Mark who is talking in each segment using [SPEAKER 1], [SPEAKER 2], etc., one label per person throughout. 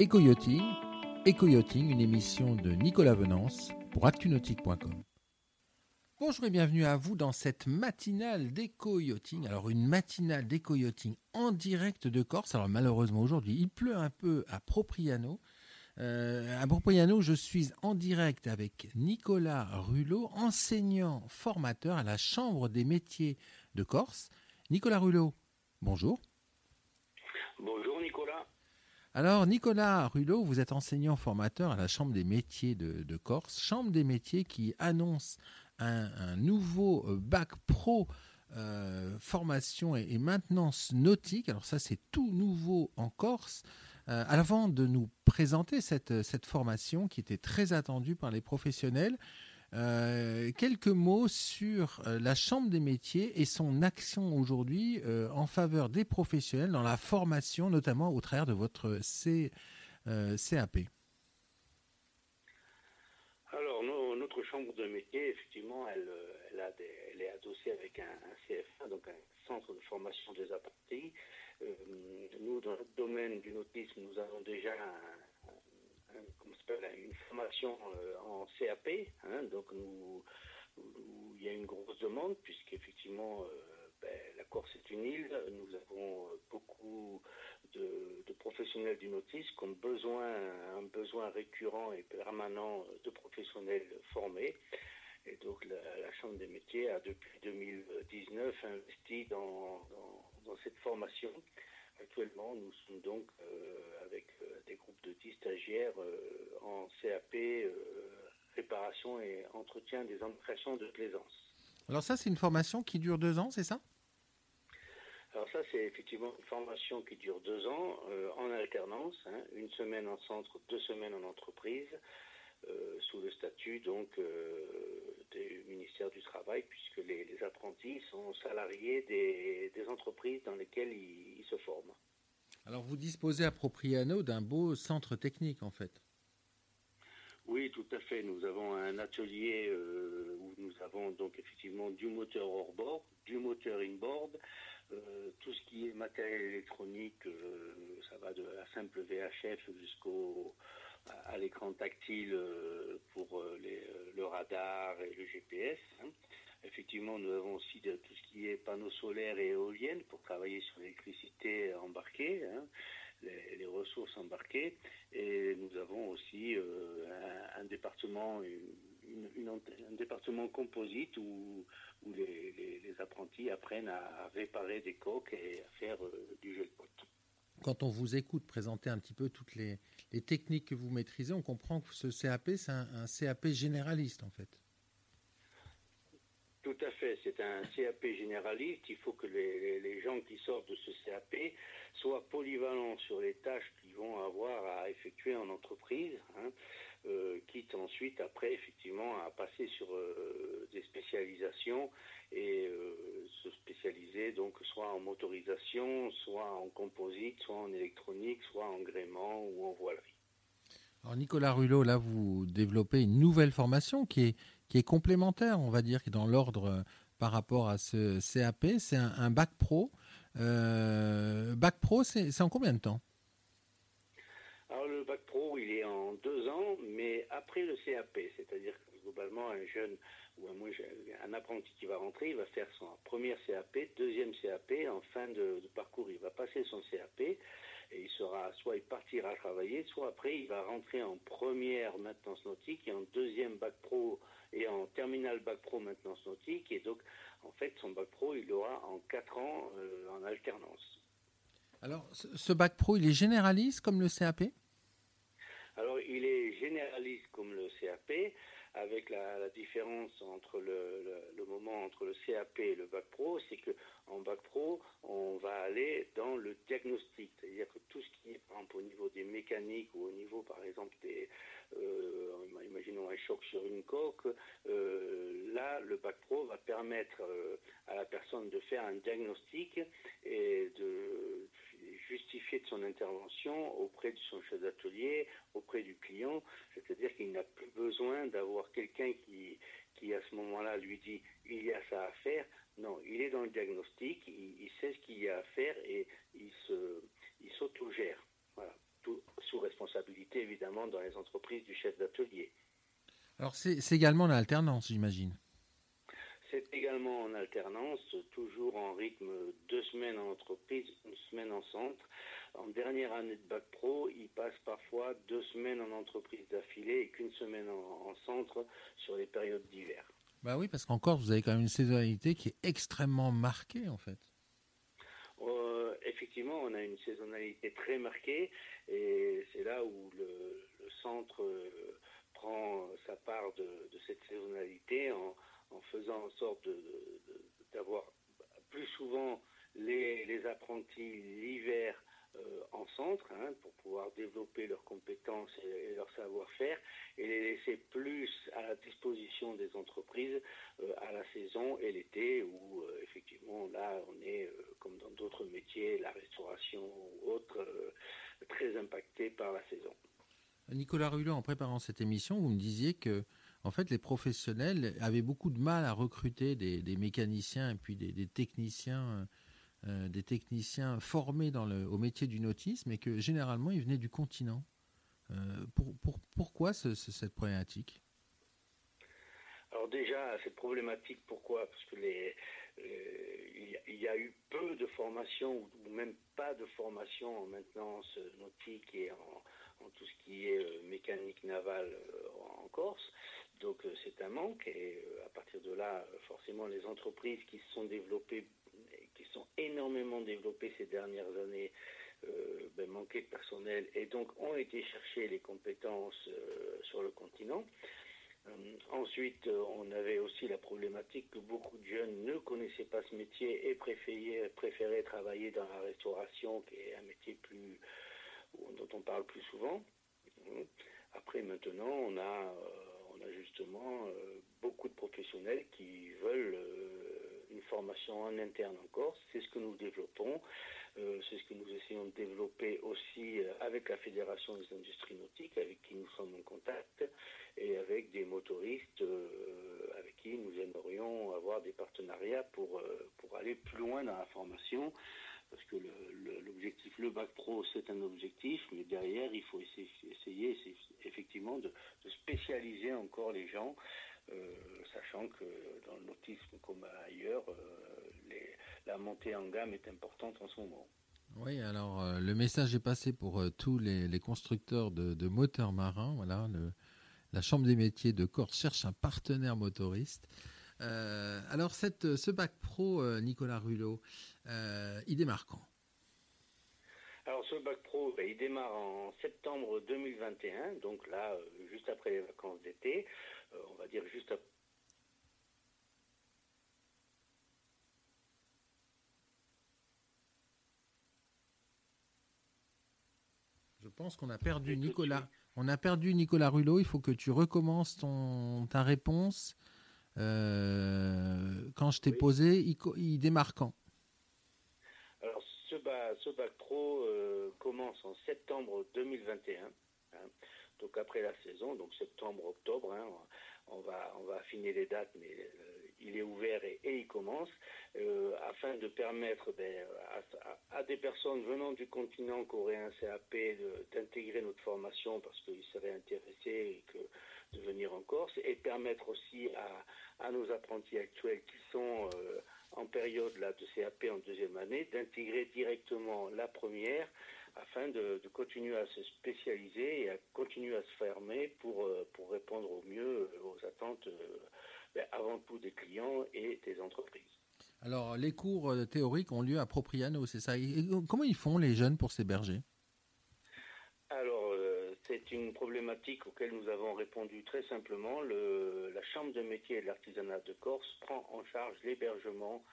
[SPEAKER 1] Éco-yachting, une émission de Nicolas Venance pour actunautique.com. Bonjour et bienvenue à vous dans cette matinale d'éco-yachting. Alors une matinale d'éco-yachting en direct de Corse. Alors malheureusement aujourd'hui il pleut un peu à Propriano. Euh, à Propriano je suis en direct avec Nicolas Rulot, enseignant formateur à la Chambre des métiers de Corse. Nicolas Rulot, bonjour.
[SPEAKER 2] Bonjour Nicolas.
[SPEAKER 1] Alors, Nicolas Rulot, vous êtes enseignant formateur à la Chambre des métiers de, Corse, Chambre des métiers qui annonce un, nouveau euh, bac pro euh, formation et, maintenance nautique. Alors ça, c'est tout nouveau en Corse. Euh, avant de nous présenter cette, cette formation qui était très attendue par les professionnels, euh, quelques mots sur euh, la Chambre des métiers et son action aujourd'hui euh, en faveur des professionnels dans la formation, notamment au travers de votre C, CAP.
[SPEAKER 2] Alors, notre Chambre de métiers, effectivement, elle, est adossée avec un, CFA, donc un centre de formation des apprentis. nous, dans notre domaine du nautisme, nous avons déjà un, une formation euh, en CAP. Hein, donc nous, il y a une grosse demande puisqu'effectivement euh, ben, la Corse est une île. Nous avons euh, beaucoup de, professionnels du nautisme qui ont besoin, un besoin récurrent et permanent de professionnels formés. Et donc la, Chambre des métiers a depuis 2019 investi dans, dans cette formation. Actuellement, nous sommes donc avec des groupes de 10 stagiaires en CAP réparation et entretien des embarcations de plaisance.
[SPEAKER 1] Alors ça, c'est une formation qui dure deux ans, c'est ça?
[SPEAKER 2] Alors ça, c'est effectivement une formation qui dure deux ans en alternance, hein, une semaine en centre, deux semaines en entreprise, sous le statut donc du ministère du Travail, puisque les, apprentis sont salariés des, entreprises dans lesquelles ils, se forment.
[SPEAKER 1] Alors vous disposez à Propriano d'un beau centre technique en fait.
[SPEAKER 2] Oui, tout à fait. Nous avons un atelier euh, où nous avons donc effectivement du moteur hors bord, du moteur inboard, euh, tout ce qui est matériel électronique, euh, ça va de la simple VHF jusqu'au à, l'écran tactile pour le radar et le GPS. Hein. Effectivement, nous avons aussi de, tout ce qui est panneaux solaires et éoliennes pour travailler sur l'électricité embarquée. Hein les, ressources embarquées. Et nous avons aussi euh, un, département, un département composite où, les, apprentis apprennent à réparer des coques et à faire euh, du gel pot.
[SPEAKER 1] Quand on vous écoute présenter un petit peu toutes les, techniques que vous maîtrisez, on comprend que ce CAP, c'est un, CAP généraliste en fait.
[SPEAKER 2] Tout à fait, c'est un CAP généraliste. Il faut que les, les, gens qui sortent de ce CAP soit polyvalent sur les tâches qu'ils vont avoir à effectuer en entreprise, hein, euh, quitte ensuite après effectivement à passer sur euh, des spécialisations et euh, se spécialiser donc soit en motorisation, soit en composite, soit en électronique, soit en gréement ou en voilerie.
[SPEAKER 1] Alors Nicolas Rulot, là vous développez une nouvelle formation qui est, qui est complémentaire, on va dire, qui est dans l'ordre par rapport à ce CAP, c'est un bac pro bac pro, c'est en combien de temps
[SPEAKER 2] Alors le bac pro, il est en deux après le CAP, c'est-à-dire globalement un jeune ou un, apprenti qui va rentrer, il va faire son première CAP, deuxième CAP, en fin de, parcours, il va passer son CAP et il sera soit il partira travailler, soit après il va rentrer en première maintenance nautique et en deuxième bac pro et en terminal bac pro maintenance nautique et donc en fait, son bac pro, il l'aura en 4 ans euh, en alternance.
[SPEAKER 1] Alors, ce bac pro, il est généraliste comme le CAP
[SPEAKER 2] Alors, il est généraliste comme le CAP, avec la, différence entre le, moment entre le CAP et le bac pro, c'est que en bac pro, on va aller dans le diagnostic, c'est-à-dire que tout ce qui est, par exemple, au niveau des mécaniques ou au niveau, par exemple, des, euh, imaginons un choc sur une coque, euh, là, le bac pro va permettre euh, à la personne de faire un diagnostic et de justifier de son intervention auprès de son chef d'atelier, auprès du client, c'est-à-dire qu'il n'a plus besoin d'avoir quelqu'un qui, qui à ce moment-là lui dit il y a ça à faire. Non, il est dans le diagnostic, il, sait ce qu'il y a à faire et il il s'autogère, voilà, tout sous responsabilité les entreprises du chef d'atelier.
[SPEAKER 1] Alors c'est également l'alternance, j'imagine.
[SPEAKER 2] C'est également en alternance, toujours en rythme deux semaines en entreprise, une semaine en centre. En dernière année de bac pro, il passe parfois deux semaines en entreprise d'affilée et qu'une semaine en, centre sur les périodes d'hiver.
[SPEAKER 1] Bah oui, parce qu'en Corse, vous avez quand même une saisonnalité qui est extrêmement marquée en fait.
[SPEAKER 2] Euh, effectivement, on a une saisonnalité très marquée et c'est là où le, centre euh, prend sa part de, cette saisonnalité en, faisant en sorte d'avoir plus souvent les apprentis l'hiver euh, en centre hein, pour pouvoir développer leurs compétences et, leur savoir-faire et les laisser plus à la disposition des entreprises euh, à la saison et l'été où euh, effectivement là on est comme dans d'autres métiers, la restauration ou autres, très impacté par la saison.
[SPEAKER 1] Nicolas Rulot, en préparant cette émission, vous me disiez que en fait, les professionnels avaient beaucoup de mal à recruter des, mécaniciens et puis des techniciens euh, des techniciens formés au métier du nautisme et que généralement ils venaient du continent. Euh, pour, pourquoi cette problématique?
[SPEAKER 2] Alors déjà, cette problématique, pourquoi? Parce que euh, il y a eu peu de formation ou même pas de formation en maintenance nautique et en, tout ce qui est mécanique navale en Corse. Donc c'est un manque et à partir de là, forcément, les entreprises qui se sont développées qui sont énormément développés ces dernières années, euh, ben, manquaient de personnel et donc ont été chercher les compétences euh, sur le continent. Euh, ensuite, on avait aussi la problématique que beaucoup de jeunes ne connaissaient pas ce métier et préféraient, travailler dans la restauration, qui est un métier plus, dont on parle plus souvent. Après, maintenant, on a, justement beaucoup de professionnels qui veulent une formation en interne en Corse. C'est ce que nous développons. Euh, c'est ce que nous essayons de développer aussi euh, avec la Fédération des industries nautiques, avec qui nous sommes en contact, et avec des motoristes euh, avec qui nous aimerions avoir des partenariats pour, pour aller plus loin dans la formation. Parce que l'objectif, le, bac pro, c'est un objectif, mais derrière, il faut essayer, effectivement de, spécialiser encore les gens euh, sachant que dans le nautisme comme ailleurs, euh, la montée en gamme est importante en ce moment.
[SPEAKER 1] Oui, alors euh, le message est passé pour tous les, constructeurs de, moteurs marins. Voilà, la Chambre des métiers de Corse cherche un partenaire motoriste. Alors cette, ce bac pro, Nicolas Rulot, il démarre quand?
[SPEAKER 2] Alors ce bac pro, ben, il démarre en septembre 2021, donc là, juste après les vacances d'été. Euh, on va dire juste après.
[SPEAKER 1] Je pense qu'on a perdu Nicolas. On a perdu Nicolas Rulot. Il faut que tu recommences ton, ta réponse. Euh, quand je t'ai posé, il, démarre quand?
[SPEAKER 2] Alors, ce bac, ce bac pro euh, commence en septembre 2021 donc après la saison, donc septembre-octobre, hein, on, va, on va affiner les dates, mais euh, il est ouvert et, il commence, euh, afin de permettre ben, à, des personnes venant du continent qui auraient un CAP d'intégrer notre formation parce qu'ils seraient intéressés et de venir en Corse, et permettre aussi à, nos apprentis actuels qui sont euh, en période là, de CAP en deuxième année d'intégrer directement la première afin de, continuer à se spécialiser et à continuer à se fermer pour, euh, pour répondre au mieux aux attentes ben, avant tout des clients et des entreprises.
[SPEAKER 1] Alors, les cours théoriques ont lieu à Propriano, c'est ça Comment ils font les jeunes pour s'héberger?
[SPEAKER 2] Alors, c'est une problématique auquel nous avons répondu très simplement. Le, la Chambre de métier et de l'artisanat de Corse prend en charge l'hébergement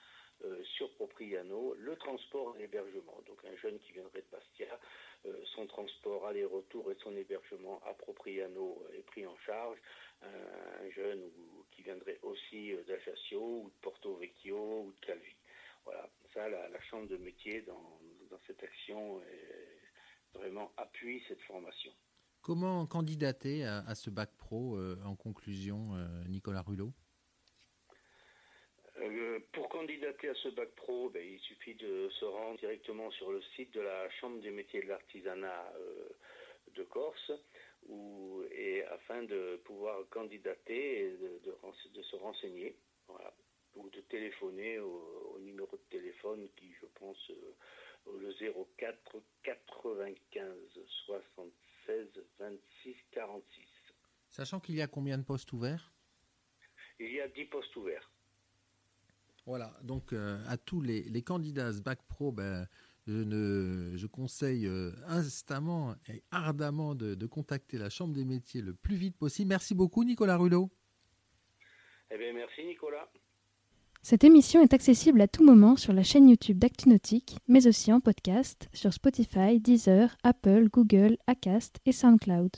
[SPEAKER 2] euh, sur Propriano le transport et l'hébergement. Donc un jeune qui viendrait de Bastia, euh, son transport aller-retour et son hébergement à Propriano est pris en charge. Un, jeune qui viendrait aussi euh, d'Ajaccio ou de Porto Vecchio ou de Calvi. Voilà, ça la, Chambre de métier dans, cette action vraiment appuie cette formation.
[SPEAKER 1] Comment candidater à, ce bac pro en conclusion, Nicolas Rulot
[SPEAKER 2] euh, pour candidater à ce bac pro, ben, il suffit de se rendre directement sur le site de la Chambre des métiers de l'artisanat euh, de Corse, et afin de pouvoir candidater et de, se renseigner. ou de téléphoner au, numéro de téléphone qui, je pense, euh, le 04 95 76 26 46.
[SPEAKER 1] Sachant qu'il y a combien de postes ouverts?
[SPEAKER 2] Il y a 10 postes ouverts.
[SPEAKER 1] Voilà, donc euh, à tous les, candidats ce bac pro, ben, je, conseille euh, instamment et ardemment de, contacter la Chambre des métiers le plus vite possible. Merci beaucoup Nicolas Rulot.
[SPEAKER 2] Eh bien merci Nicolas.
[SPEAKER 3] Cette émission est accessible à tout moment sur la chaîne YouTube d'ActuNautique, mais aussi en podcast sur Spotify, Deezer, Apple, Google, Acast et SoundCloud.